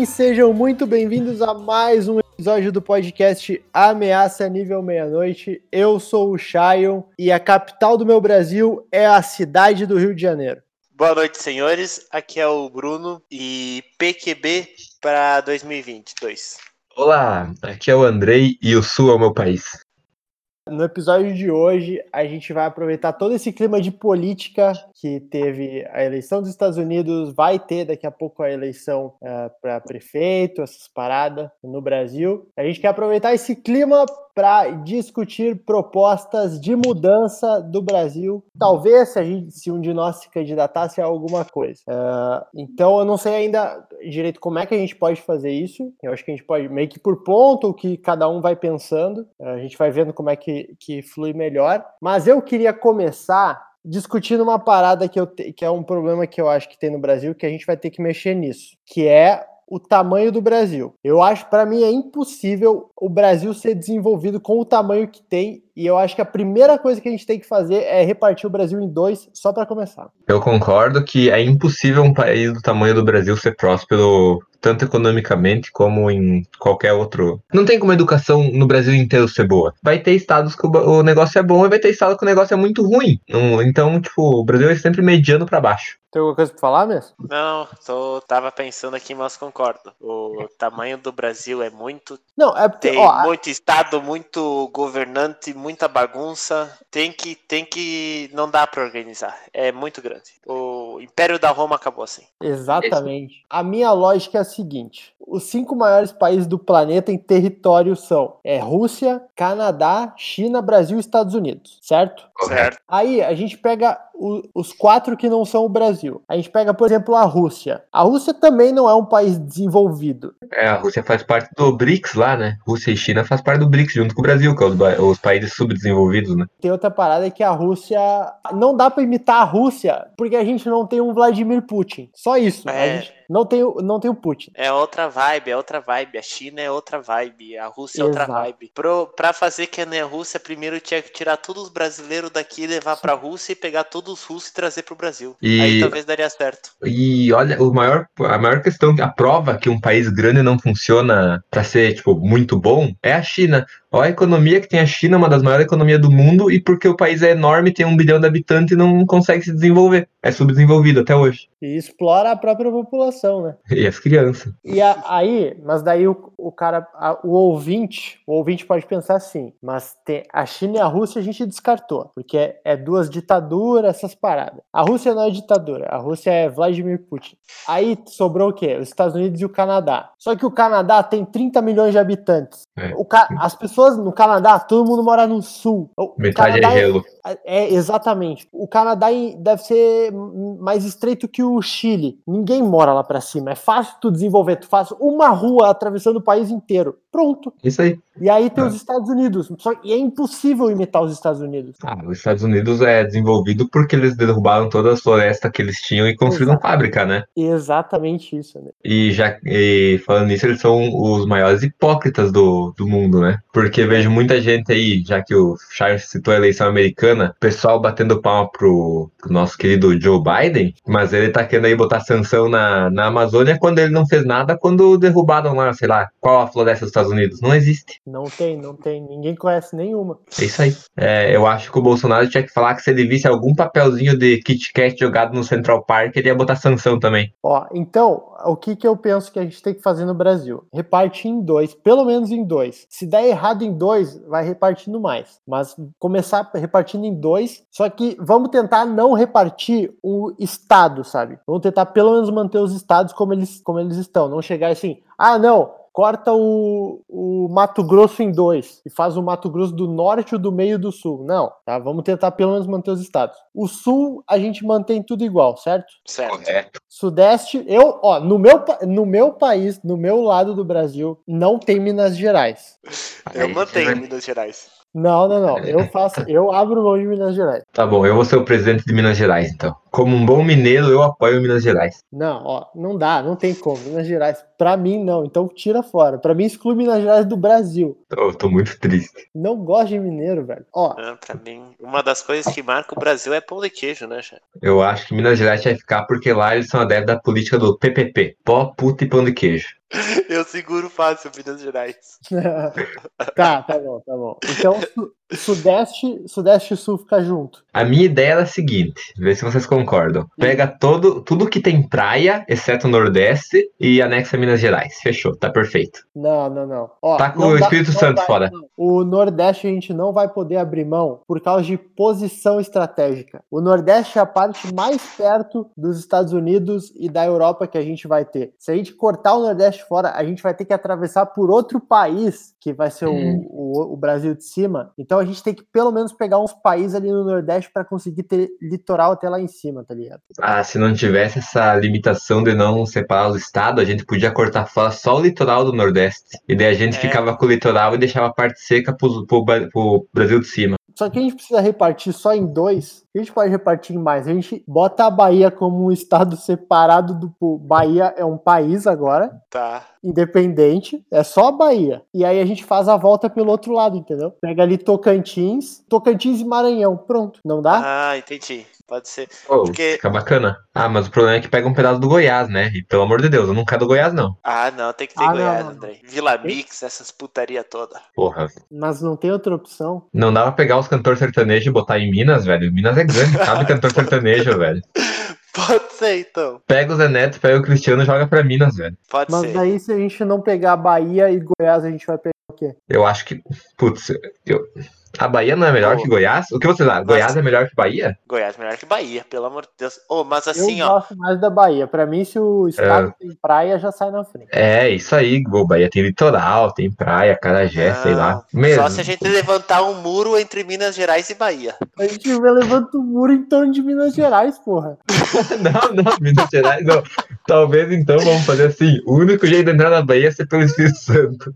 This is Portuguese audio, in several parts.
Sim, sejam muito bem-vindos a mais um episódio do podcast Ameaça Nível Meia-Noite. Eu sou o Shayon e a capital do meu Brasil é a cidade do Rio de Janeiro. Boa noite, senhores. Aqui é o Bruno e PQB para 2022. Olá, aqui é o Andrei e o Sul é o meu país. No episódio de hoje, a gente vai aproveitar todo esse clima de política que teve a eleição dos Estados Unidos, vai ter daqui a pouco a eleição uh, eh, para prefeito, essas paradas no Brasil. A gente quer aproveitar esse clima para discutir propostas de mudança do Brasil. Talvez se, a gente, se um de nós se candidatasse a alguma coisa. Uh, então eu não sei ainda direito como é que a gente pode fazer isso. Eu acho que a gente pode meio que por ponto o que cada um vai pensando. Uh, a gente vai vendo como é que, que flui melhor. Mas eu queria começar discutindo uma parada que, eu te, que é um problema que eu acho que tem no Brasil, que a gente vai ter que mexer nisso, que é o tamanho do Brasil. Eu acho, para mim, é impossível o Brasil ser desenvolvido com o tamanho que tem. E eu acho que a primeira coisa que a gente tem que fazer é repartir o Brasil em dois, só para começar. Eu concordo que é impossível um país do tamanho do Brasil ser próspero tanto economicamente como em qualquer outro. Não tem como a educação no Brasil inteiro ser boa. Vai ter estados que o negócio é bom e vai ter estados que o negócio é muito ruim. Então, tipo, o Brasil é sempre mediano para baixo. Tem alguma coisa pra falar mesmo? Não, tô, tava pensando aqui, mas concordo. O tamanho do Brasil é muito. Não, é porque. Tem ó, muito estado, muito governante, muita bagunça. Tem que. Tem que. Não dá pra organizar. É muito grande. O Império da Roma acabou assim. Exatamente. A minha lógica é a seguinte: os cinco maiores países do planeta em território são é Rússia, Canadá, China, Brasil e Estados Unidos, certo? Certo. Aí a gente pega o, os quatro que não são o Brasil. A gente pega, por exemplo, a Rússia. A Rússia também não é um país desenvolvido. É, a Rússia faz parte do BRICS lá, né? Rússia e China faz parte do BRICS junto com o Brasil, que é os, os países subdesenvolvidos, né? Tem outra parada que a Rússia. Não dá para imitar a Rússia porque a gente não tem um Vladimir Putin. Só isso. É. A gente não tem, não tem o Putin. É outra vibe, é outra vibe. A China é outra vibe. A Rússia é outra vibe. Pro, pra fazer que nem a Rússia, primeiro tinha que tirar todos os brasileiros daqui, levar Sim. pra Rússia e pegar todos os russos e trazer pro Brasil. E... Aí talvez daria certo. E olha, o maior, a maior questão, a prova que um país grande não funciona pra ser, tipo, muito bom é a China. Olha a economia que tem a China, uma das maiores economias do mundo, e porque o país é enorme, tem um bilhão de habitantes e não consegue se desenvolver. É subdesenvolvido até hoje. E explora a própria população, né? E as crianças. E a, aí, mas daí o, o cara, a, o ouvinte, o ouvinte pode pensar assim, mas tem, a China e a Rússia a gente descartou, porque é, é duas ditaduras, essas paradas. A Rússia não é ditadura, a Rússia é Vladimir Putin. Aí sobrou o quê? Os Estados Unidos e o Canadá. Só que o Canadá tem 30 milhões de habitantes. É. O, as pessoas no Canadá, todo mundo mora no sul. O Metade é Canadá é gelo. É, é, exatamente. O Canadá deve ser mais estreito que o Chile. Ninguém mora lá para cima. É fácil tu desenvolver. Tu faz uma rua atravessando o país inteiro. Pronto. Isso aí. E aí tem ah. os Estados Unidos. Só, e é impossível imitar os Estados Unidos. Ah, os Estados Unidos é desenvolvido porque eles derrubaram toda a floresta que eles tinham e construíram fábrica, né? Exatamente isso, né? E já e falando nisso, eles são os maiores hipócritas do, do mundo, né? Porque vejo muita gente aí, já que o Charles citou a eleição americana, pessoal batendo palma pro, pro nosso querido Joe Biden, mas ele tá querendo aí botar sanção na, na Amazônia quando ele não fez nada quando derrubaram lá, sei lá, qual a floresta dos Estados Unidos. Não existe. Não tem, não tem. Ninguém conhece nenhuma. É isso aí. É, eu acho que o Bolsonaro tinha que falar que se ele visse algum papelzinho de Kit Kat jogado no Central Park, ele ia botar sanção também. Ó, então, o que, que eu penso que a gente tem que fazer no Brasil? Repartir em dois, pelo menos em dois. Se der errado em dois, vai repartindo mais. Mas começar repartindo em dois, só que vamos tentar não repartir o estado, sabe? Vamos tentar pelo menos manter os estados como eles, como eles estão. Não chegar assim, ah, não, corta o, o Mato Grosso em dois e faz o Mato Grosso do norte e do meio do sul. Não, tá? Vamos tentar pelo menos manter os estados. O sul a gente mantém tudo igual, certo? Certo. Sudeste, eu, ó, no meu, no meu país, no meu lado do Brasil, não tem Minas Gerais. Eu mantenho Minas Gerais. Não, não, não. Eu faço, eu abro mão de Minas Gerais. Tá bom, eu vou ser o presidente de Minas Gerais, então. Como um bom mineiro, eu apoio Minas Gerais. Não, ó, não dá, não tem como. Minas Gerais, pra mim, não. Então tira fora. Pra mim, exclui Minas Gerais do Brasil. Eu tô muito triste. Não gosto de mineiro, velho. Ó, Ah, pra mim, uma das coisas que marca o Brasil é pão de queijo, né, Chá? Eu acho que Minas Gerais vai ficar porque lá eles são adeptos da política do PPP. Pó, puta e pão de queijo. Eu seguro fácil Minas Gerais. tá, tá bom, tá bom. Então, Sudeste, Sudeste e Sul fica junto. A minha ideia era a seguinte, vê se vocês concordam. Pega todo, tudo que tem praia, exceto o Nordeste, e anexa Minas Gerais. Fechou, tá perfeito. Não, não, não. Ó, Tá com não o dá- Espírito não Santo vai, fora. não. O Nordeste a gente não vai poder abrir mão por causa de posição estratégica. O Nordeste é a parte mais perto dos Estados Unidos e da Europa que a gente vai ter. Se a gente cortar o Nordeste fora, a gente vai ter que atravessar por outro país, que vai ser o- Hum. o, o Brasil de cima. Então a gente tem que pelo menos pegar uns países ali no Nordeste para conseguir ter litoral até lá em cima, tá ligado? Ah, se não tivesse essa limitação de não separar os estados, a gente podia cortar fora só o litoral do Nordeste. E daí a gente É. ficava com o litoral e deixava a parte seca pro, pro, pro Brasil de cima. Só que a gente precisa repartir só em dois. A gente pode repartir em mais. A gente bota a Bahia como um estado separado do. Bahia é um país agora, Tá. Independente. É só a Bahia. E aí a gente faz a volta pelo outro lado, entendeu? Pega ali Tocantins, Tocantins e Maranhão. Pronto. Não dá? Ah, entendi. Pode ser. Pô, Porque- fica bacana. Ah, mas o problema é que pega um pedaço do Goiás, né? E pelo amor de Deus, eu não quero do Goiás, não. Ah, não, tem que ter Ah, Goiás, não. André. Vila Mix, essas putaria toda. Porra. Mas não tem outra opção. Não dá pra pegar os cantores sertanejos e botar em Minas, velho. Minas é grande, cabe cantor sertanejo, velho. Pode ser, então. Pega o Zé Neto, pega o Cristiano e joga pra Minas, velho. Pode Mas ser. daí, se a gente não pegar Bahia e Goiás, a gente vai pegar o quê? Eu acho que. Putz, eu... a Bahia não é melhor Pô. que Goiás? O que vocês acham? Goiás é melhor que Bahia? Goiás melhor que Bahia, pelo amor de Deus. Ô, mas assim, Eu ó. gosto mais da Bahia. Pra mim, se o estado tem praia, já sai na frente. É, isso aí. O Bahia tem litoral, tem praia, Carajé, sei lá. Mesmo. Só se a gente levantar um muro entre Minas Gerais e Bahia. A gente vai levanta o muro em torno de Minas Gerais, porra. Não, não, Minas Gerais não. Talvez então vamos fazer assim: o único jeito de entrar na Bahia é ser pelo Espírito Santo.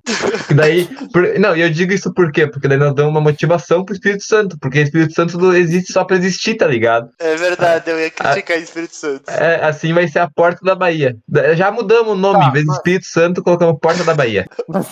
E daí, por- não, e eu digo isso por quê? Porque daí nós damos uma motivação pro Espírito Santo, porque o Espírito Santo não existe só pra existir, tá ligado? É verdade, eu ia criticar Espírito Santo. É, assim vai ser a porta da Bahia. Já mudamos o nome, Tá, em vez de mas- Espírito Santo, colocamos porta da Bahia. Mas,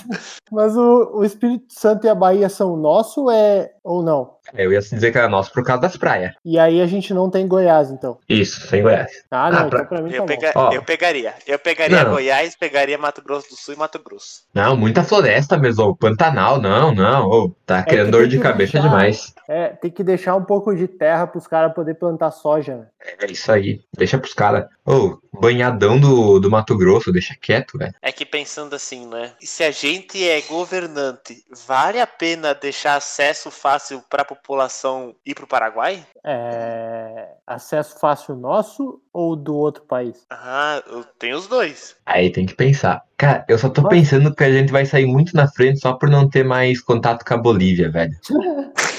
mas o, o Espírito Santo e a Bahia são nosso é, ou não? É, Eu ia dizer que era nosso por causa das praias. E aí a gente não tem Goiás, então. Isso, sem Goiás. Ah, não, Ah, pra- então pra mim tá Eu, bom. pega- eu pegaria. Eu pegaria Não. Goiás, pegaria Mato Grosso do Sul e Mato Grosso. Não, muita floresta mesmo, Pantanal, não, não, ô, tá criando É que dor de que cabeça deixar- demais. É, tem que deixar um pouco de terra pros caras poderem plantar soja, né? É isso aí, deixa pros caras. Ô, banhadão do, do Mato Grosso, deixa quieto, velho. É que pensando assim, né? Se a gente é governante, vale a pena deixar acesso fácil pra população ir pro Paraguai? É, acesso fácil nosso ou do outro país? Ah, eu tenho os dois. Aí tem que pensar. Cara, eu só tô Mas- pensando que a gente vai sair muito na frente só por não ter mais contato com a Bolívia, velho.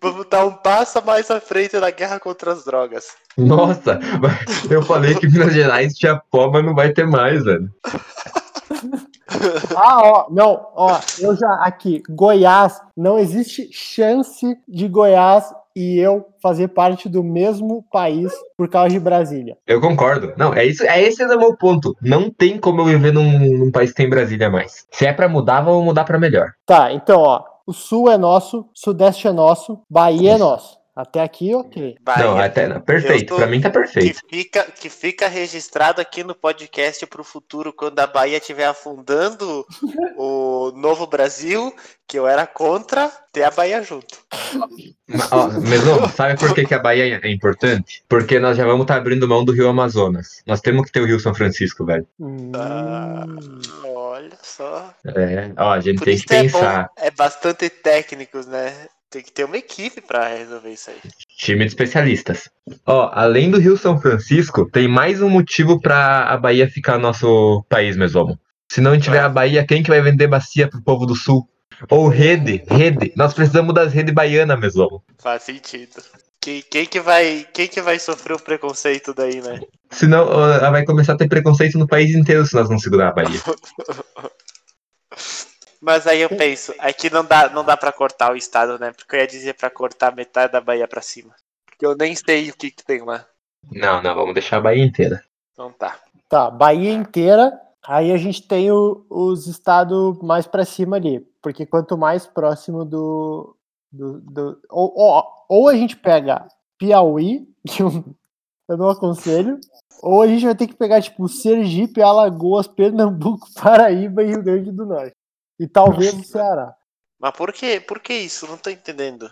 Vamos dar um passo mais à frente na guerra contra as drogas. Nossa, eu falei que Minas Gerais tinha pó, mas não vai ter mais, velho. Ah, ó, não, ó, eu já aqui, Goiás, não existe chance de Goiás e eu fazer parte do mesmo país por causa de Brasília. Eu concordo. Não, é isso, é esse é o meu ponto. Não tem como eu viver num, num país que tem Brasília mais. Se é pra mudar, vamos mudar pra melhor. Tá, então, ó, o sul é nosso, sudeste é nosso, Bahia é nosso. Até aqui, ok. Bahia, não, até não, perfeito. Tô- Pra mim tá que perfeito. fica, que fica registrado aqui no podcast pro futuro, quando a Bahia estiver afundando o novo Brasil, que eu era contra ter a Bahia junto. Mas, ó, Meson, sabe por que, que a Bahia é importante? Porque nós já vamos estar abrindo mão do Rio Amazonas. Nós temos que ter o Rio São Francisco, velho. Hum, Ah, olha só. É, ó, a gente Por tem que é pensar. bom, é bastante técnicos, né? Tem que ter uma equipe pra resolver isso aí. Time de especialistas. Ó, além do Rio São Francisco, tem mais um motivo pra a Bahia ficar nosso país, Mesomo. Se não tiver a Bahia, quem que vai vender bacia pro povo do Sul? Ou rede, rede. Nós precisamos das redes baianas, Mesomo. Faz sentido. Quem, quem que vai, quem que vai sofrer o preconceito daí, né? Senão vai começar a ter preconceito no país inteiro se nós não segurar a Bahia. Mas aí eu penso, aqui não dá, não dá para cortar o estado, né? Porque eu ia dizer pra cortar metade da Bahia pra cima. Que eu nem sei o que, que tem lá. Não, não, vamos deixar a Bahia inteira. Então tá. Tá, Bahia inteira. Aí a gente tem o- os estados mais pra cima ali. Porque quanto mais próximo do. do, do- ou, ou, ou a gente pega Piauí, que eu, eu não aconselho, ou a gente vai ter que pegar, tipo, Sergipe, Alagoas, Pernambuco, Paraíba e Rio Grande do Norte. E talvez o Ceará. Mas por que, por que isso? Não tô entendendo.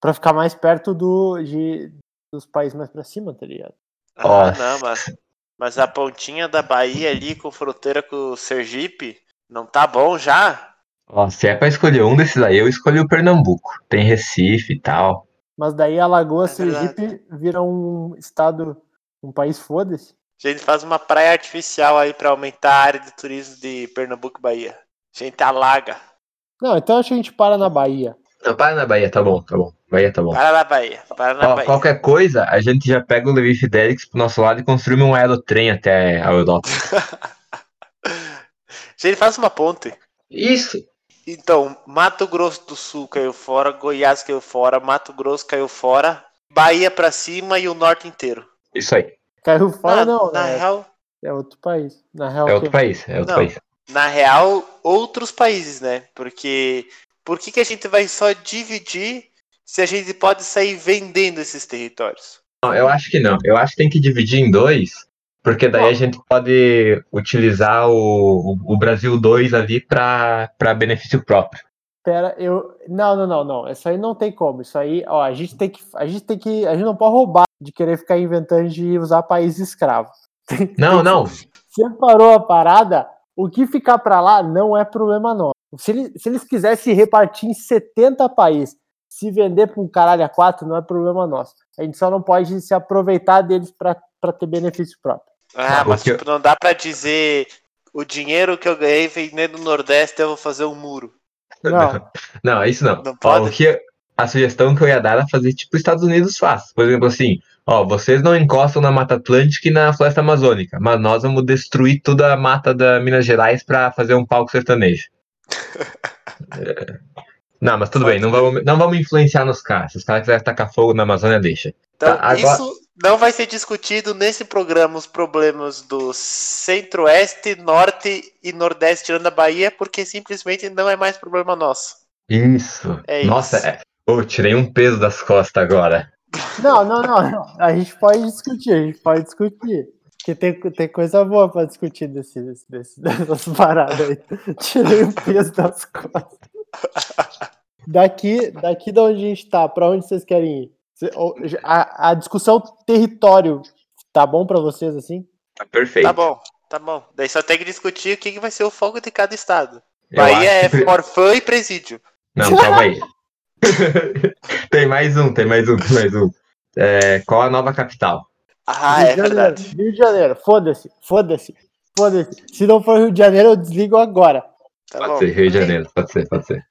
Pra ficar mais perto do, de, dos países mais pra cima, tá ligado? Ah, Nossa. não, mas, mas a pontinha da Bahia ali com fronteira com o Sergipe não tá bom já? Ó, se é pra escolher um desses aí, eu escolhi o Pernambuco. Tem Recife e tal. Mas daí Alagoas, É verdade. Sergipe viram um estado, um país foda-se. A gente faz uma praia artificial aí pra aumentar a área de turismo de Pernambuco e Bahia. A gente alaga. Não, então acho que a gente para na Bahia. Não, para na Bahia, tá bom, tá bom. Bahia tá bom. Para na Bahia. Para na Ó, Bahia. qualquer coisa, a gente já pega o Levi Fidelix pro nosso lado e construímos um aerotrem até a Europa. A gente faz uma ponte. Isso! Então, Mato Grosso do Sul caiu fora, Goiás caiu fora, Mato Grosso caiu fora, Bahia pra cima e o norte inteiro. Isso aí. Caiu fora, na, não, na né? real, É outro país. Na real, É outro que- país, é outro Não. país. Na real, outros países, né? Porque por que, que a gente vai só dividir se a gente pode sair vendendo esses territórios? Não, eu acho que não. Eu acho que tem que dividir em dois, porque daí Ó. a gente pode utilizar o, o- Brasil 2 ali pra, pra benefício próprio. Pera, eu. Não, não, não, não. Isso aí não tem como. Isso aí, ó, a gente tem que. A gente tem que. A gente não pode roubar de querer ficar inventando de usar país escravo. Não, não. Você parou a parada, o que ficar pra lá não é problema nosso. Se, ele- se eles quisessem repartir em 70 países, se vender pra um caralho a quatro, não é problema nosso. A gente só não pode se aproveitar deles pra pra ter benefício próprio. Ah, Não, mas tipo, não dá pra dizer o dinheiro que eu ganhei vendendo no Nordeste eu vou fazer um muro. Não, Não, é isso não. Não Ó, pode? o que, a sugestão que eu ia dar era fazer tipo os Estados Unidos faz. Por exemplo, assim, ó, vocês não encostam na Mata Atlântica e na Floresta Amazônica, mas nós vamos destruir toda a mata da Minas Gerais pra fazer um palco sertanejo. É. Não, mas tudo bem, não vamos, não vamos influenciar nos caras. Se os caras quiserem tacar fogo na Amazônia, deixa. Então, Tá, agora- isso não vai ser discutido nesse programa os problemas do Centro-Oeste, Norte e Nordeste tirando a Bahia, porque simplesmente não é mais problema nosso. Isso. É Nossa, isso. é. Ô, tirei um peso das costas agora. Não, não, não, não. A gente pode discutir, a gente pode discutir. Porque tem, tem coisa boa pra discutir desse, desse, desse- dessas paradas aí. Tirei o peso das costas. Daqui, daqui da onde a gente tá, pra onde vocês querem ir? A, a discussão território tá bom pra vocês assim? Tá perfeito. Tá bom, tá bom. Daí só tem que discutir o que, que vai ser o foco de cada estado. Eu Bahia é que e presídio. Não, calma aí. tem mais um, tem mais um, tem mais um. É, qual a nova capital? Ah, Rio é de Janeiro, verdade. Rio de Janeiro, foda-se, foda-se, foda-se. Se não for Rio de Janeiro, eu desligo agora. Tá pode bom. ser, Rio de Janeiro, pode ser, pode ser.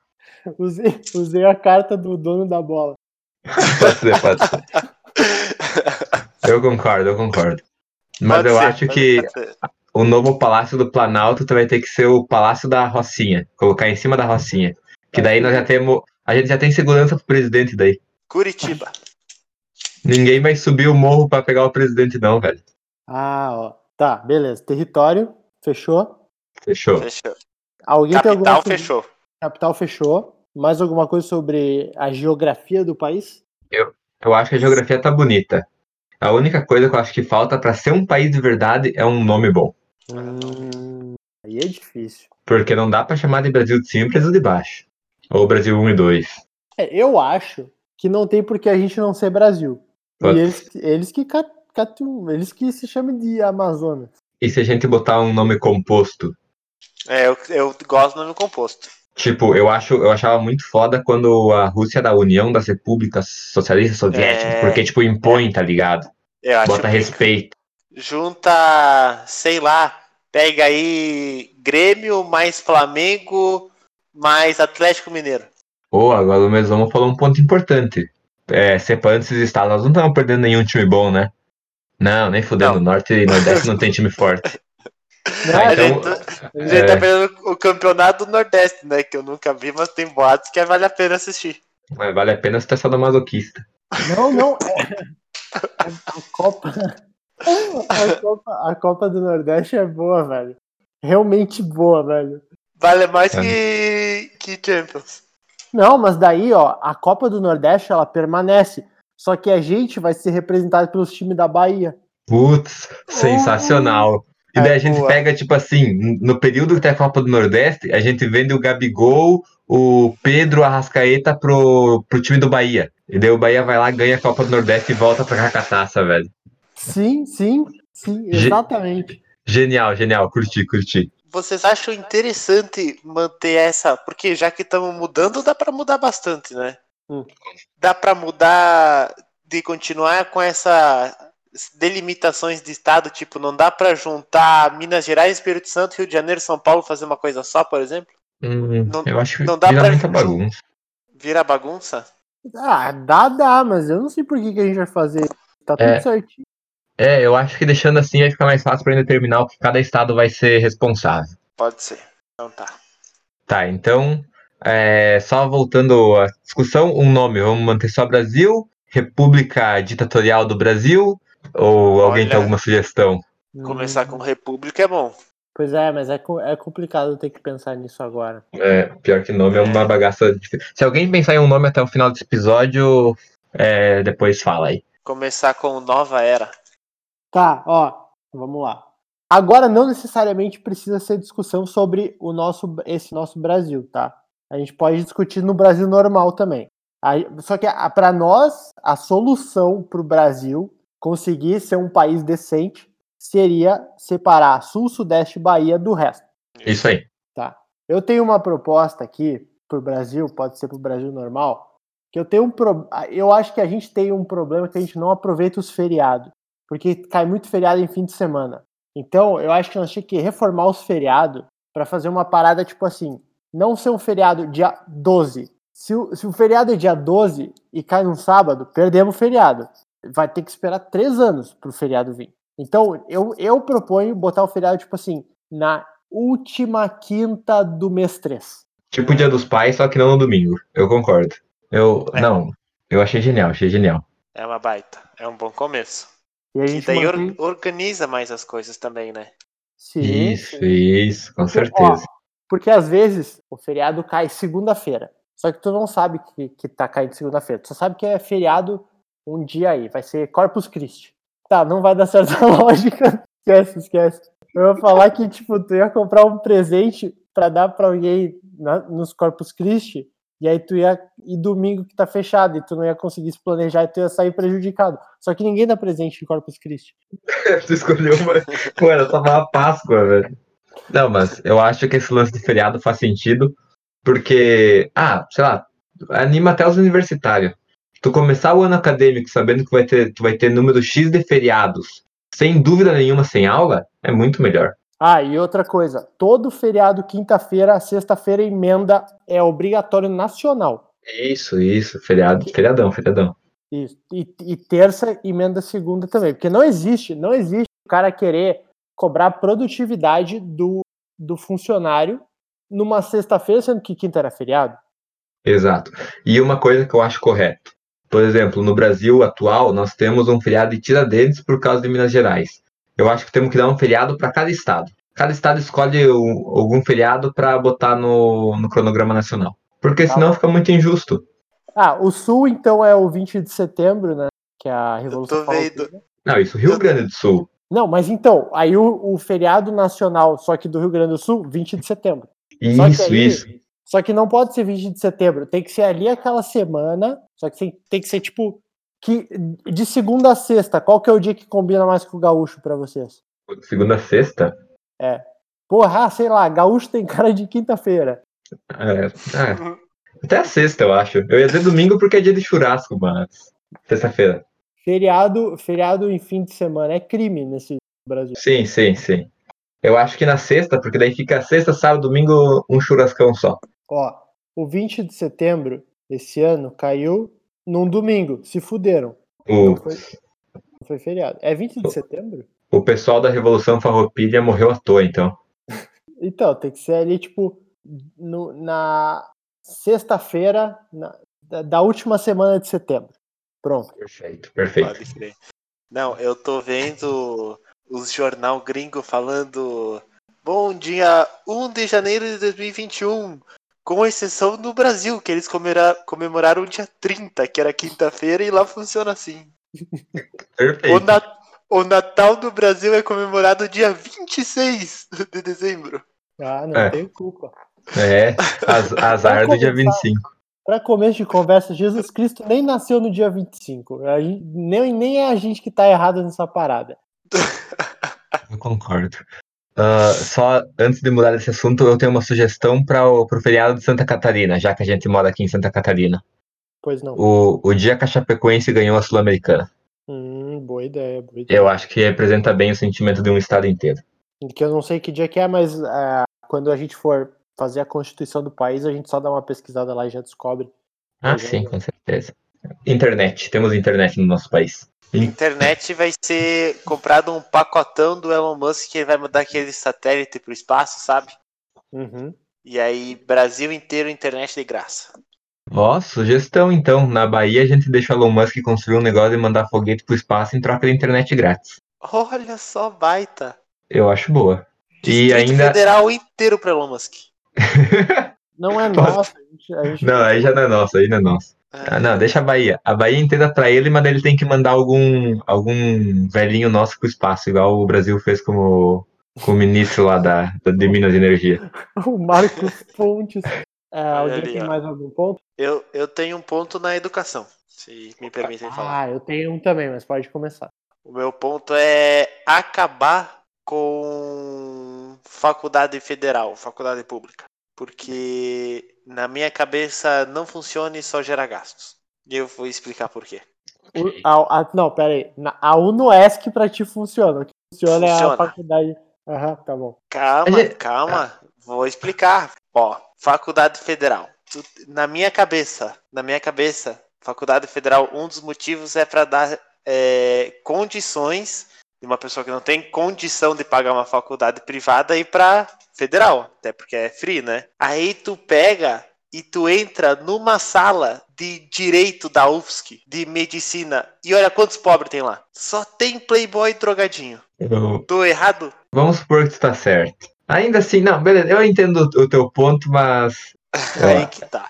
Usei, usei a carta do dono da bola. Pode ser, pode ser. Eu concordo, eu concordo. Mas Pode eu ser, acho que ser. o novo Palácio do Planalto vai ter que ser o Palácio da Rocinha. Colocar em cima da Rocinha. Que daí nós já temos. A gente já tem segurança pro presidente daí. Curitiba. Ninguém vai subir o morro pra pegar o presidente, não, velho. Ah, ó. Tá, beleza. Território, fechou. Fechou. Fechou. Alguém tem alguma Capital coisa- fechou. Capital fechou. Mais alguma coisa sobre a geografia do país? Eu acho que a geografia tá bonita. A única coisa que eu acho que falta pra ser um país de verdade é um nome bom. Hum, aí é difícil. Porque não dá pra chamar de Brasil de cima e Brasil de baixo. Ou Brasil 1 e 2. É, eu acho que não tem por que a gente não ser Brasil. Pode. E eles, eles que catu- eles que se chamam de Amazonas. E se a gente botar um nome composto? É, eu, eu gosto do nome composto. Tipo, eu acho, eu achava muito foda quando a Rússia era a União das Repúblicas Socialistas Soviéticas, É. porque, tipo, impõe, tá ligado? Eu acho Bota que respeito. junta, sei lá, pega aí Grêmio mais Flamengo mais Atlético Mineiro. Ô, agora o Mesomo falou um ponto importante. É, separando esses estados, nós não estamos perdendo nenhum time bom, né? Não, nem fudendo. Não. Norte e Nordeste não tem time forte. Né? Ah, a então, gente, a gente é. tá perdendo o campeonato do Nordeste, né? Que eu nunca vi, mas tem boatos que vale a pena assistir. Mas vale a pena você ter masoquista. Não, não. É a Copa. A Copa, a Copa do Nordeste é boa, velho. Realmente boa, velho. Vale mais que, que Champions. Não, mas daí, ó, a Copa do Nordeste ela permanece. Só que a gente vai ser representado pelos times da Bahia. Putz, sensacional. E daí É a gente boa. pega, tipo assim, no período que tem a Copa do Nordeste, a gente vende o Gabigol, o Pedro Arrascaeta pro, pro time do Bahia. E daí o Bahia vai lá, ganha a Copa do Nordeste e volta pra cá com a taça, velho. Sim, sim, sim, Ge- exatamente. Genial, genial. Curti, curti. Vocês acham interessante manter essa? Porque já que estamos mudando, dá pra mudar bastante, né? Hum. Dá pra mudar de continuar com essa delimitações de estado, tipo, não dá pra juntar Minas Gerais, Espírito Santo, Rio de Janeiro, São Paulo fazer uma coisa só, por exemplo? Hum, Não- eu acho que não dá vira pra- muita bagunça. Vira bagunça? Ah, dá, dá, mas eu não sei por que, que a gente vai fazer. Tá tudo É. certinho. É, eu acho que deixando assim vai ficar mais fácil pra determinar o que cada estado vai ser responsável. Pode ser. Então tá. Tá, então, é, só voltando à discussão, um nome, vamos manter só Brasil, República Ditatorial do Brasil, ou alguém Olha. tem alguma sugestão? Começar com República é bom. Pois é, mas é, é complicado ter que pensar nisso agora. É, pior que nome é uma bagaça difícil. Se alguém pensar em um nome até o final desse episódio, é, depois fala aí. Começar com Nova Era. Tá, ó, vamos lá. Agora não necessariamente precisa ser discussão sobre o nosso, esse nosso Brasil, tá? A gente pode discutir no Brasil normal também. Só que para nós, a solução para o Brasil conseguir ser um país decente seria separar Sul, Sudeste e Bahia do resto. Isso aí. Tá. Eu tenho uma proposta aqui pro Brasil, pode ser pro Brasil normal, que eu tenho um pro... eu acho que a gente tem um problema que a gente não aproveita os feriados, porque cai muito feriado em fim de semana. Então, eu acho que nós tínhamos que reformar os feriados para fazer uma parada tipo assim, não ser um feriado dia 12. Se o, se o feriado é dia 12 e cai num sábado, perdemos o feriado. Vai ter que esperar três anos pro feriado vir. Então, eu, eu proponho botar o feriado, tipo assim, na última quinta do mês 3. Tipo o Dia dos Pais, só que não no domingo. Eu concordo. Eu, É. não, eu achei genial, achei genial. É uma baita. É um bom começo. E a E gente daí or- mantém... organiza mais as coisas também, né? Sim, Isso, sim. isso, com Porque, certeza. ó, porque às vezes o feriado cai segunda-feira. Só que tu não sabe que, que tá caindo segunda-feira. Tu só sabe que é feriado um dia aí. Vai ser Corpus Christi. Tá, não vai dar certo a lógica. Esquece, esquece. Eu ia falar que, tipo, tu ia comprar um presente pra dar pra alguém na- nos Corpus Christi. E aí tu ia. E domingo que tá fechado. E tu não ia conseguir se planejar e tu ia sair prejudicado. Só que ninguém dá presente em Corpus Christi. tu escolheu uma. Pô, era só falar Páscoa, velho. Não, mas eu acho que esse lance de feriado faz sentido, porque, ah, sei lá, anima até os universitários. Tu começar o ano acadêmico sabendo que vai ter, tu vai ter número X de feriados, sem dúvida nenhuma, sem aula, é muito melhor. Ah, e outra coisa, todo feriado, quinta-feira, sexta-feira, emenda é obrigatório nacional. Isso, isso, feriado, feriadão, feriadão. Isso. E, e terça, emenda segunda também. Porque não existe, não existe o cara querer cobrar produtividade do, do funcionário numa sexta-feira, sendo que quinta era feriado. Exato. E uma coisa que eu acho correto. Por exemplo, no Brasil atual, nós temos um feriado de Tiradentes por causa de Minas Gerais. Eu acho que temos que dar um feriado para cada estado. Cada estado escolhe um- algum feriado para botar no, no cronograma nacional. Porque Tá senão fica muito injusto. Ah, o Sul, então, é o 20 de setembro, né? Que é a Eu Revolução tô vendo. Farroupilha. Não, isso Rio Grande do Sul. Não, mas então, aí o, o feriado nacional, só que do Rio Grande do Sul, 20 de setembro. Só que Isso, aí- isso. Só que não pode ser 20 de setembro, tem que ser ali aquela semana, só que tem, tem que ser tipo que de segunda a sexta, qual que é o dia que combina mais com o gaúcho pra vocês? Segunda a sexta. Porra, ah, sei lá, gaúcho tem cara de quinta-feira. É, é, até a sexta, eu acho. Eu ia dizer domingo porque é dia de churrasco, mas. Sexta-feira. Feriado, feriado em fim de semana é crime nesse Brasil. Sim, sim, sim. Eu acho que na sexta, porque daí fica sexta, sábado, domingo, um churrascão só. Ó, o 20 de setembro esse ano caiu num domingo, se fuderam. O, Não foi, não foi feriado. É 20 de setembro? o pessoal da Revolução Farroupilha morreu à toa, então. Então, tem que ser ali, tipo, no- na sexta-feira na- da, da última semana de setembro. Pronto. Perfeito, perfeito. Não, eu tô vendo os jornal gringo falando Bom dia, 1 de janeiro de 2021, com exceção no Brasil, que eles comemora- comemoraram o dia 30, que era quinta-feira, e lá funciona assim. O, Perfeito. Na- o Natal do Brasil é comemorado dia 26 de dezembro. Ah, não É. tenho culpa. É, az- azar do dia começar. 25. Para começo de conversa, Jesus Cristo nem nasceu no dia 25. A gente, nem, nem é a gente que tá errado nessa parada. Eu concordo. Ah, só antes de mudar desse assunto, eu tenho uma sugestão para o feriado de Santa Catarina, já que a gente mora aqui em Santa Catarina. Pois não. O, o dia que a Chapecoense ganhou a Sul-Americana. Hum, boa ideia, boa ideia. Eu acho que representa bem o sentimento de um estado inteiro. Que eu não sei que dia que é, mas ah, quando a gente for fazer a constituição do país, a gente só dá uma pesquisada lá e já descobre. Ah, é, sim, né? com certeza. Internet, temos internet no nosso país. Internet vai ser comprado um pacotão do Elon Musk que ele vai mandar aquele satélite pro espaço, sabe? Uhum. E aí, Brasil inteiro, internet de graça. Ó, sugestão então. Na Bahia a gente deixa o Elon Musk construir um negócio e mandar foguete pro espaço em troca de internet grátis. Olha só, baita. Eu acho boa. E Distrito ainda. Federal inteiro pro Elon Musk. Não é nossa, a gente, a gente Não, aí já não é nosso, aí não é nosso. Ah, não, deixa a Bahia. A Bahia inteira pra ele, mas ele tem que mandar algum, algum velhinho nosso pro espaço, igual o Brasil fez com o, com o ministro lá da, da, de Minas e Energia. O Marcos Pontes. É, alguém ali, tem ó. mais algum ponto? Eu, eu tenho um ponto na educação, se me permitem falar. Ah, eu tenho um também, mas pode começar. O meu ponto é acabar com faculdade federal, faculdade pública. Porque na minha cabeça não funciona e só gera gastos. E eu vou explicar por quê. O- a- a- não, pera aí. Na- A UNOESC pra ti funciona. O que funciona, é a Funciona. faculdade. Aham, tá bom. Calma, gente- calma. Vou explicar. Ó, faculdade federal. Tu- Na minha cabeça, na minha cabeça, faculdade federal, um dos motivos é para dar é, condições de uma pessoa que não tem condição de pagar uma faculdade privada ir para federal, até porque é free, né? Aí tu pega e tu entra numa sala de direito da UFSC, de medicina, e olha quantos pobres tem lá. Só tem playboy drogadinho. Eu- Tô errado? vamos supor que tu tá certo. Ainda assim, não, beleza, eu entendo o, o teu ponto, mas. Aí que tá.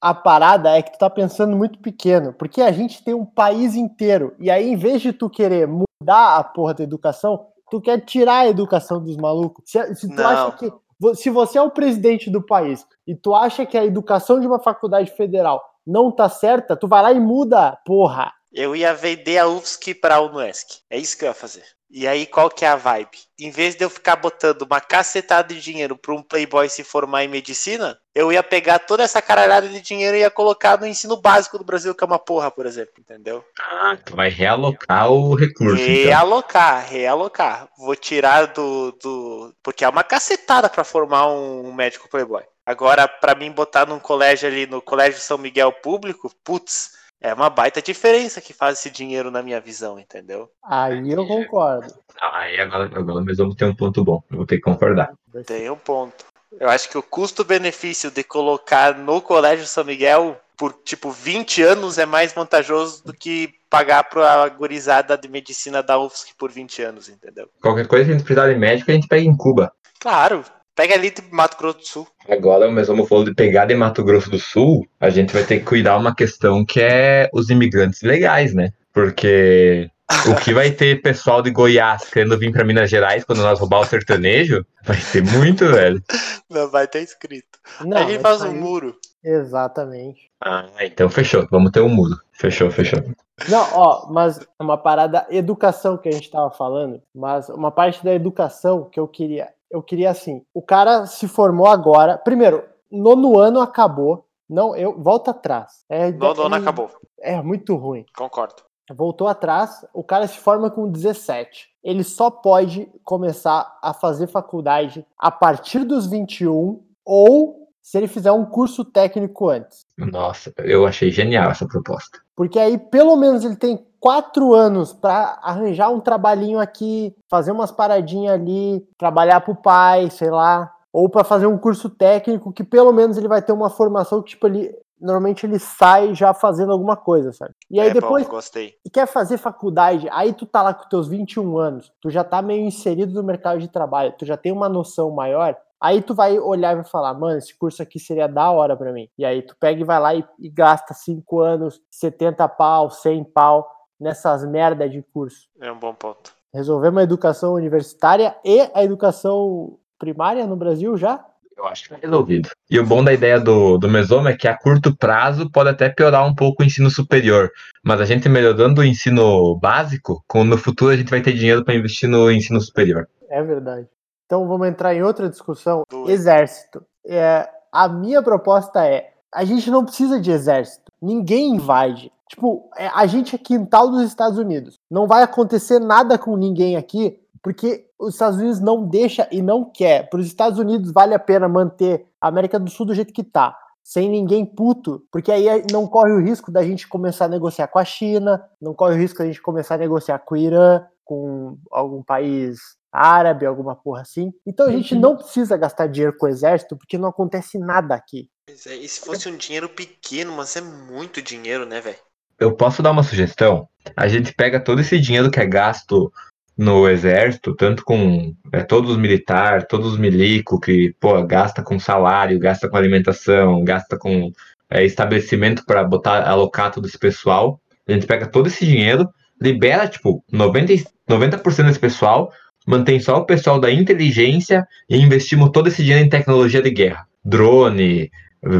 A parada é que tu tá pensando muito pequeno, porque a gente tem um país inteiro. E aí, em vez de tu querer mudar a porra da educação, tu quer tirar a educação dos malucos. Se, se tu Não. acha que. Se você é o presidente do país e tu acha que a educação de uma faculdade federal não tá certa, tu vai lá e muda, porra. Eu ia vender a UFSC para a UNESC. É isso que eu ia fazer. E aí, qual que é a vibe? Em vez de eu ficar botando uma cacetada de dinheiro para um playboy se formar em medicina, eu ia pegar toda essa caralhada de dinheiro e ia colocar no ensino básico do Brasil, que é uma porra, por exemplo, entendeu? Ah, tu vai realocar o recurso, então. Realocar, realocar. Vou tirar do. do... Porque é uma cacetada para formar um médico playboy. Agora, para mim botar num colégio ali, no Colégio São Miguel Público, putz, é uma baita diferença que faz esse dinheiro na minha visão, entendeu? Aí eu concordo. Ah, Aí agora, agora nós vamos ter um ponto bom. Eu vou ter que concordar. Tem um ponto. Eu acho que o custo-benefício de colocar no Colégio São Miguel por tipo 20 anos é mais vantajoso do que pagar pra gurizada de medicina da UFSC por 20 anos, entendeu? Qualquer coisa que a gente precisar de médico, a gente pega em Cuba. Claro, pega ali de Mato Grosso do Sul. Agora, mas vamos falar de pegar de Mato Grosso do Sul, a gente vai ter que cuidar uma questão que é os imigrantes legais, né? Porque o que vai ter pessoal de Goiás querendo vir pra Minas Gerais quando nós roubar o sertanejo, vai ter muito, velho. Não vai ter escrito. Não, a gente mas faz um aí- muro. Exatamente. Ah, então fechou. Vamos ter um muro. Fechou, fechou. Não, ó, mas uma parada educação que a gente tava falando, mas uma parte da educação que eu queria, eu queria assim, o cara se formou agora, primeiro, nono ano acabou, não, eu volta atrás. É, Nono ano é- acabou. É muito ruim. Concordo. Voltou atrás, o cara se forma com 17. Ele só pode começar a fazer faculdade a partir dos 21 ou se ele fizer um curso técnico antes. Nossa, eu achei genial essa proposta. Porque aí, pelo menos, ele tem quatro anos para arranjar um trabalhinho aqui, fazer umas paradinhas ali, trabalhar pro pai, sei lá. Ou para fazer um curso técnico que pelo menos ele vai ter uma formação que, tipo, ele, normalmente ele sai já fazendo alguma coisa, sabe? E aí é depois bom, gostei. e quer fazer faculdade, aí tu tá lá com teus 21 anos, tu já tá meio inserido no mercado de trabalho, tu já tem uma noção maior, aí tu vai olhar e vai falar, mano, esse curso aqui seria da hora pra mim. E aí tu pega e vai lá e, e gasta 5 anos, 70 pau, 100 pau nessas merda de curso. É um bom ponto. Resolvemos a educação universitária e a educação primária no Brasil já? Eu acho que tá resolvido. E o bom da ideia do, do Mesoma é que a curto prazo pode até piorar um pouco o ensino superior. Mas a gente melhorando o ensino básico, com no futuro a gente vai ter dinheiro para investir no ensino superior. É verdade. Então vamos entrar em outra discussão. Boa. Exército. É, a minha proposta é: a gente não precisa de exército. Ninguém invade. Tipo, é, a gente é quintal dos Estados Unidos. Não vai acontecer nada com ninguém aqui, porque os Estados Unidos não deixa e não quer. Para os Estados Unidos vale a pena manter a América do Sul do jeito que tá, sem ninguém puto, porque aí não corre o risco da gente começar a negociar com a China, não corre o risco da gente começar a negociar com o Irã, com algum país árabe, alguma porra assim. Então a gente não precisa gastar dinheiro com o exército, porque não acontece nada aqui. Pois é, e se fosse um dinheiro pequeno, mas é muito dinheiro, né, velho? Eu posso dar uma sugestão? A gente pega todo esse dinheiro que é gasto no exército, tanto com é, todos os militares, todos os milico que pô, gasta com salário, gasta com alimentação, gasta com é, estabelecimento para botar alocar todo esse pessoal. A gente pega todo esse dinheiro, libera tipo 90, 90% desse pessoal, mantém só o pessoal da inteligência e investimos todo esse dinheiro em tecnologia de guerra, drone,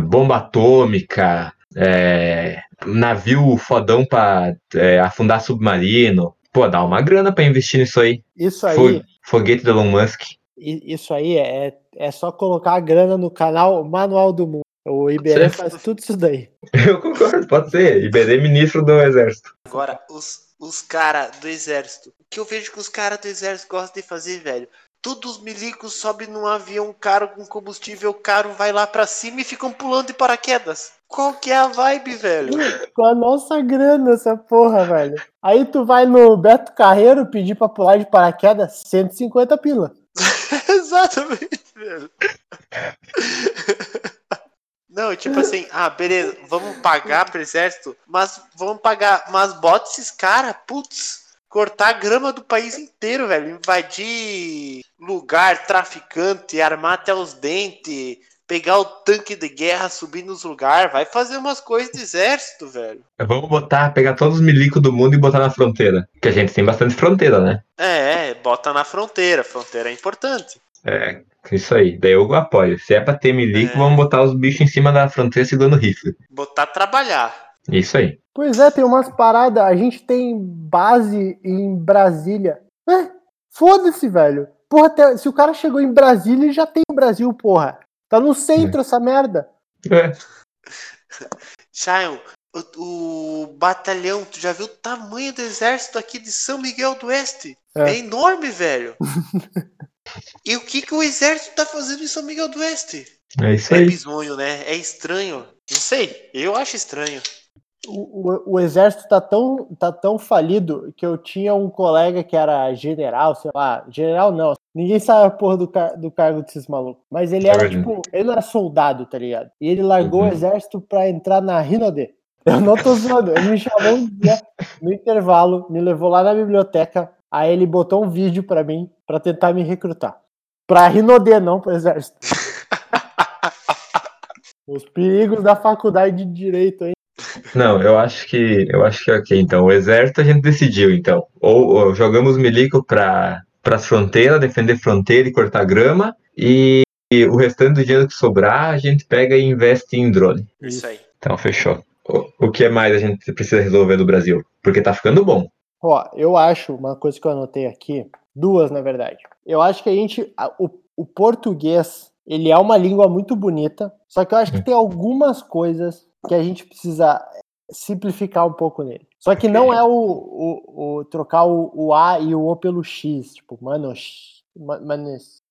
bomba atômica, é, navio fodão para é, afundar submarino. Pô, dá uma grana para investir nisso aí. Isso aí, Fo- Foguete do Elon Musk. isso aí é, é só colocar a grana no canal Manual do Mundo. O IBM faz tudo isso daí. Eu concordo, pode ser. IBD ministro do exército. Agora, os, os caras do exército. Que eu vejo que os caras do exército gostam de fazer, velho? Todos os milicos sobem num avião caro com combustível caro, vai lá pra cima e ficam pulando de paraquedas. Qual que é a vibe, velho? Com a nossa grana, essa porra, velho. Aí tu vai no Beto Carreiro pedir pra pular de paraquedas, 150 pila. Exatamente, velho. Não, tipo assim, ah, beleza, vamos pagar pro exército, mas vamos pagar, mas bota esses caras, putz, cortar a grama do país inteiro, velho, invadir lugar, traficante, armar até os dentes, pegar o tanque de guerra, subir nos lugares, vai fazer umas coisas de exército, velho. Vamos botar, pegar todos os milicos do mundo e botar na fronteira. Porque a gente tem bastante fronteira, né? É, bota na fronteira, fronteira é importante. É, isso aí. Daí eu apoio. Se é pra ter milico, É. vamos botar os bichos em cima da fronteira segurando rifle. Botar trabalhar. Isso aí. Pois é, tem umas paradas. A gente tem base em Brasília. É, foda-se, velho. Porra, até- se o cara chegou em Brasília, ele já tem o Brasil, porra. Tá no centro essa merda. É. Shion, o, o batalhão, tu já viu o tamanho do exército aqui de São Miguel do Oeste? É. É, enorme, velho. e o que, que o exército tá fazendo em São Miguel do Oeste? É isso É aí. bizonho, né? É estranho. Não sei, eu acho estranho. O, o- exército tá tão, tá tão falido que eu tinha um colega que era general, sei lá, general não. Ninguém sabe a porra do, car- do cargo desses malucos. Mas ele era, tipo, ele não era soldado, tá ligado? E ele largou Uhum. o exército pra entrar na Rinode. Eu não tô zoando. Ele me chamou um dia no intervalo, me levou lá na biblioteca. Aí ele botou um vídeo pra mim pra tentar me recrutar. Pra Rinode, não pro exército. Os perigos da faculdade de direito, hein? Não, eu acho que eu acho que é ok. Então, o exército a gente decidiu, então. Ou, ou jogamos milico para as fronteiras, defender fronteira e cortar grama, e, e o restante do dinheiro que sobrar a gente pega e investe em drone. Isso aí. Então, fechou. O, o que mais a gente precisa resolver do Brasil? Porque tá ficando bom. Ó, eu acho, uma coisa que eu anotei aqui, duas na verdade. Eu acho que a gente, a- o, o português, ele é uma língua muito bonita, só que eu acho que tem algumas coisas que a gente precisa simplificar um pouco nele. Só que não é o, o, o trocar o, o A e o O pelo X, tipo, mano, x- ma- manes.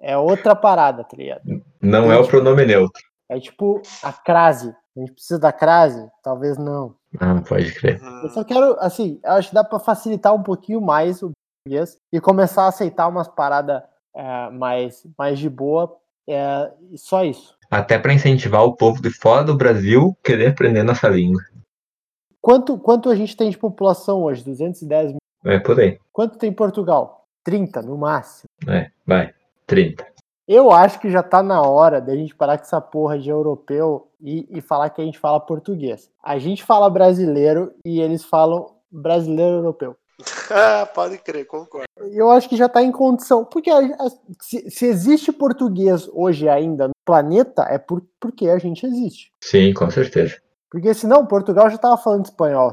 É outra parada, tá ligado? Não é o pronome neutro. É tipo a crase. A gente precisa da crase? Talvez não. Ah, pode crer. Uhum. Eu só quero, assim, eu acho que dá pra facilitar um pouquinho mais o português e começar a aceitar umas paradas é, mais, mais de boa. É, só isso. Até para incentivar o povo de fora do Brasil querer aprender nossa língua. Quanto, quanto a gente tem de população hoje? 210 mil. É por aí. Quanto tem Portugal? 30 no máximo. É, vai. 30. Eu acho que já tá na hora da gente parar com essa porra de europeu e, e falar que a gente fala português. A gente fala brasileiro e eles falam brasileiro europeu. Pode crer, concordo. Eu acho que já está em condição. Porque a, a, se, se, existe português hoje ainda no planeta, é por, porque a gente existe. Sim, com certeza. Porque senão Portugal já estava falando espanhol.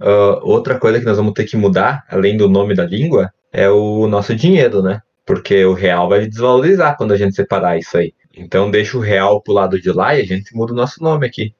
Uh, outra coisa que nós vamos ter que mudar, além do nome da língua, é o nosso dinheiro, né? Porque o real vai desvalorizar quando a gente separar isso aí. Então deixa o real pro lado de lá e a gente muda o nosso nome aqui.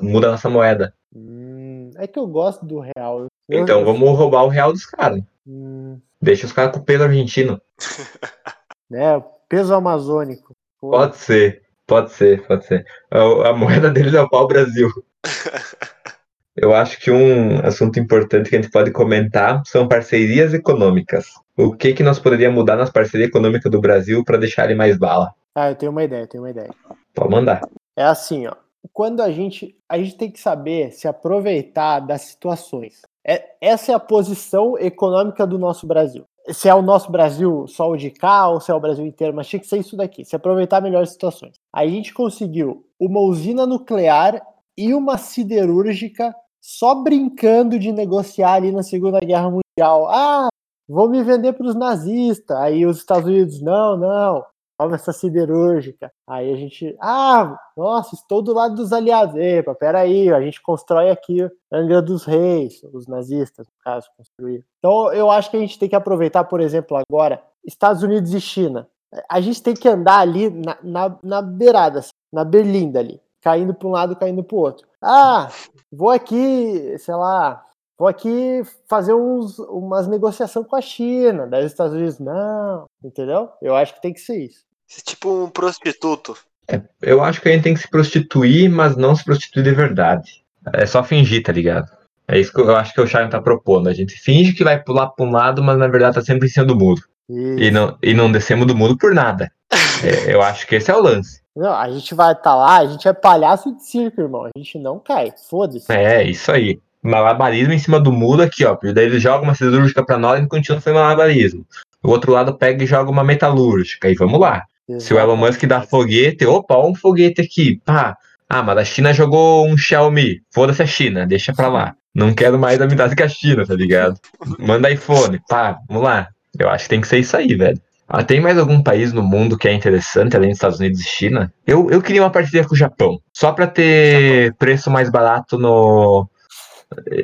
Muda a nossa moeda. Hum, é que eu gosto do real. Eu... Então vamos roubar o real dos caras. Hum. Deixa os caras com o peso argentino. É, peso amazônico. Pô. Pode ser, pode ser, pode ser. A, a moeda deles é o pau Brasil. Eu acho que um assunto importante que a gente pode comentar são parcerias econômicas. O que que nós poderíamos mudar nas parcerias econômicas do Brasil para deixar ele mais bala? Ah, eu tenho uma ideia, eu tenho uma ideia. Pode mandar. É assim, ó. Quando a gente a gente tem que saber se aproveitar das situações. É, essa é a posição econômica do nosso Brasil. Se é o nosso Brasil só o de cá ou se é o Brasil inteiro, mas tinha que ser isso daqui, se aproveitar melhor as situações. A gente conseguiu uma usina nuclear e uma siderúrgica só brincando de negociar ali na Segunda Guerra Mundial. Ah, vou me vender para os nazistas. Aí os Estados Unidos, não, não, toma essa siderúrgica. Aí a gente, ah, nossa, estou do lado dos aliados. Epa, peraí, a gente constrói aqui Angra dos Reis, os nazistas, no caso, construíram. Então eu acho que a gente tem que aproveitar, por exemplo, agora, Estados Unidos e China. A gente tem que andar ali na, na, na beirada, assim, na berlinda ali caindo para um lado, caindo para o outro. Ah, vou aqui, sei lá, vou aqui fazer uns, umas negociações com a China, daí os Estados Unidos, não, entendeu? Eu acho que tem que ser isso. Tipo um prostituto. É, eu acho que a gente tem que se prostituir, mas não se prostituir de verdade. É só fingir, tá ligado? É isso que eu acho que o Sharon tá propondo. A gente finge que vai pular para um lado, mas na verdade tá sempre em cima do muro. E não, e não descemos do muro por nada. é, eu acho que esse é o lance. Não, a gente vai estar tá lá, a gente é palhaço de circo, irmão. A gente não cai, foda-se. É, isso aí. Malabarismo em cima do muro aqui, ó. Daí ele joga uma cirúrgica pra nós e continua fazendo malabarismo. O outro lado pega e joga uma metalúrgica. E vamos lá. Exatamente. Se o Elon Musk dá foguete, opa, ó um foguete aqui. Pá. Ah, mas a China jogou um Xiaomi. Foda-se a China, deixa pra lá. Não quero mais amizade com a China, tá ligado? Manda iPhone, pá, vamos lá. Eu acho que tem que ser isso aí, velho. Ah, tem mais algum país no mundo que é interessante, além dos Estados Unidos e China? Eu, eu queria uma parceria com o Japão, só para ter Japão. preço mais barato no,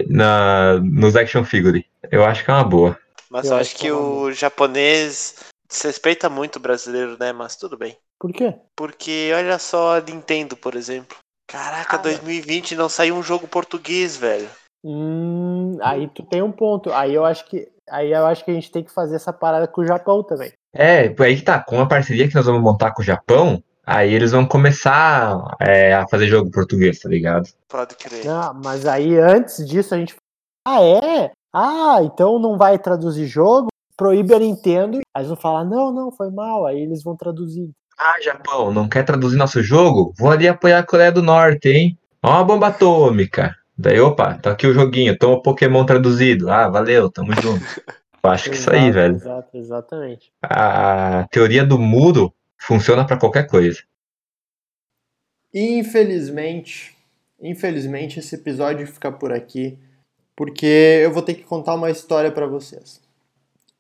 na, nos action figure. Eu acho que é uma boa. Mas eu, eu acho que, é o japonês respeita muito o brasileiro, né? Mas tudo bem. Por quê? Porque olha só a Nintendo, por exemplo. Caraca, ah, 2020 não saiu um jogo português, velho. Hum, aí tu tem um ponto. Aí eu acho que aí eu acho que a gente tem que fazer essa parada com o Japão também. É, aí que tá, com a parceria que nós vamos montar com o Japão, aí eles vão começar é, a fazer jogo português, tá ligado? Pode crer. Não, mas aí antes disso a gente. Ah, é? Ah, então não vai traduzir jogo? Proíbe a Nintendo. Aí eles vão falar: não, não, foi mal. Aí eles vão traduzir. Ah, Japão, não quer traduzir nosso jogo? Vou ali apoiar a Coreia do Norte, hein? Ó, uma bomba atômica. Daí, opa, tá aqui o joguinho, toma Pokémon traduzido. Ah, valeu, tamo junto. Eu acho que isso aí, velho. Exato, exatamente. A teoria do muro funciona para qualquer coisa. Infelizmente, infelizmente esse episódio fica por aqui, porque eu vou ter que contar uma história para vocês.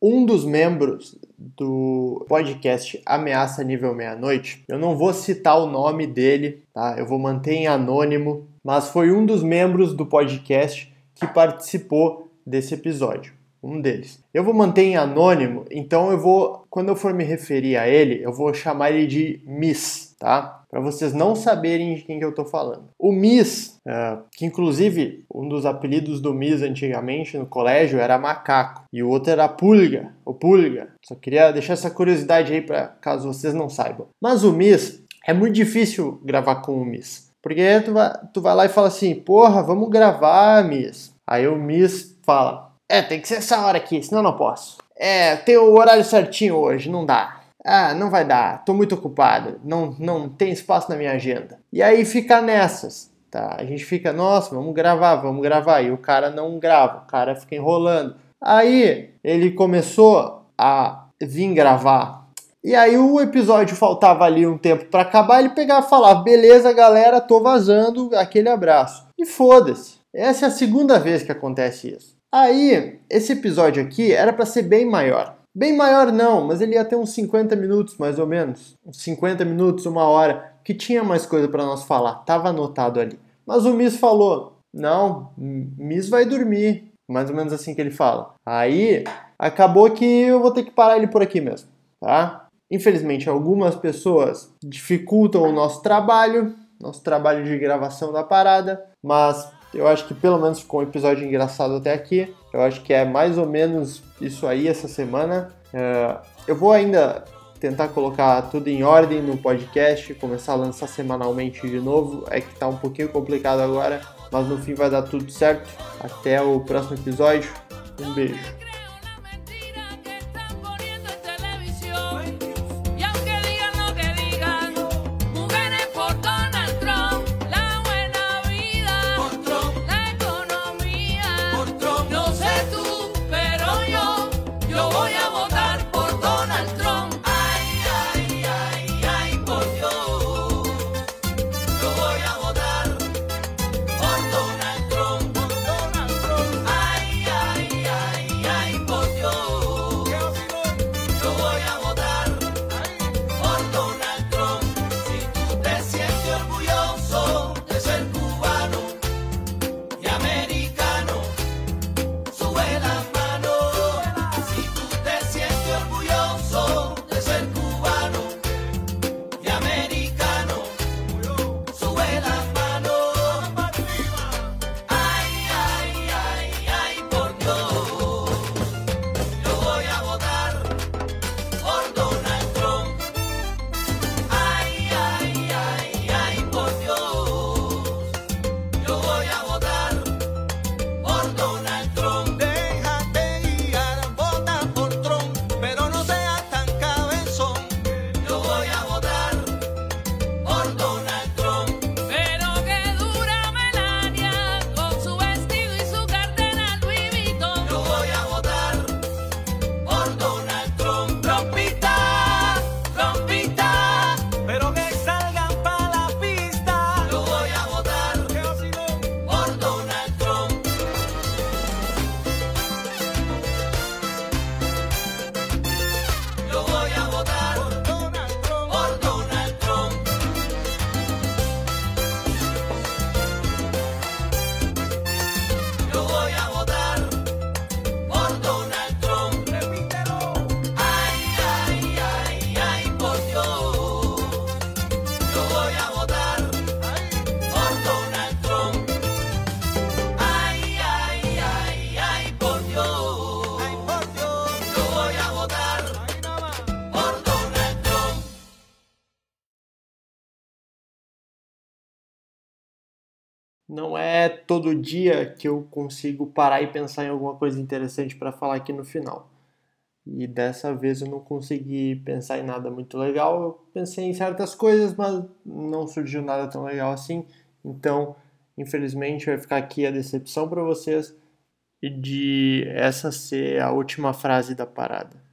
Um dos membros do podcast Ameaça Nível Meia-Noite, eu não vou citar o nome dele, tá? Eu vou manter em anônimo, mas foi um dos membros do podcast que participou desse episódio um deles. Eu vou manter em anônimo, então eu vou, quando eu for me referir a ele, eu vou chamar ele de Miss, tá? Para vocês não saberem de quem que eu tô falando. O Miss, uh, que inclusive um dos apelidos do Miss antigamente no colégio era macaco e o outro era pulga, o pulga. Só queria deixar essa curiosidade aí para caso vocês não saibam. Mas o Miss é muito difícil gravar com o Miss. Porque tu vai, tu vai lá e fala assim, porra, vamos gravar, Miss. Aí o Miss fala, é, tem que ser essa hora aqui, senão não posso. É, tem o horário certinho hoje, não dá. Ah, não vai dar, tô muito ocupado, não, não tem espaço na minha agenda. E aí fica nessas, tá? A gente fica, nossa, vamos gravar, vamos gravar. E o cara não grava, o cara fica enrolando. Aí ele começou a vir gravar. E aí o episódio faltava ali um tempo para acabar, ele pegava e falava: "Beleza, galera, tô vazando, aquele abraço". E foda-se. Essa é a segunda vez que acontece isso. Aí, esse episódio aqui era para ser bem maior. Bem maior não, mas ele ia ter uns 50 minutos mais ou menos, uns 50 minutos, uma hora, que tinha mais coisa para nós falar, tava anotado ali. Mas o Miss falou: "Não, Miss vai dormir". Mais ou menos assim que ele fala. Aí, acabou que eu vou ter que parar ele por aqui mesmo, tá? Infelizmente, algumas pessoas dificultam o nosso trabalho, nosso trabalho de gravação da parada, mas eu acho que pelo menos ficou um episódio engraçado até aqui. Eu acho que é mais ou menos isso aí essa semana. É, eu vou ainda tentar colocar tudo em ordem no podcast, começar a lançar semanalmente de novo. É que tá um pouquinho complicado agora, mas no fim vai dar tudo certo. Até o próximo episódio. Um beijo. Não é todo dia que eu consigo parar e pensar em alguma coisa interessante para falar aqui no final. E dessa vez eu não consegui pensar em nada muito legal. Eu pensei em certas coisas, mas não surgiu nada tão legal assim. Então, infelizmente, vai ficar aqui a decepção para vocês de essa ser a última frase da parada.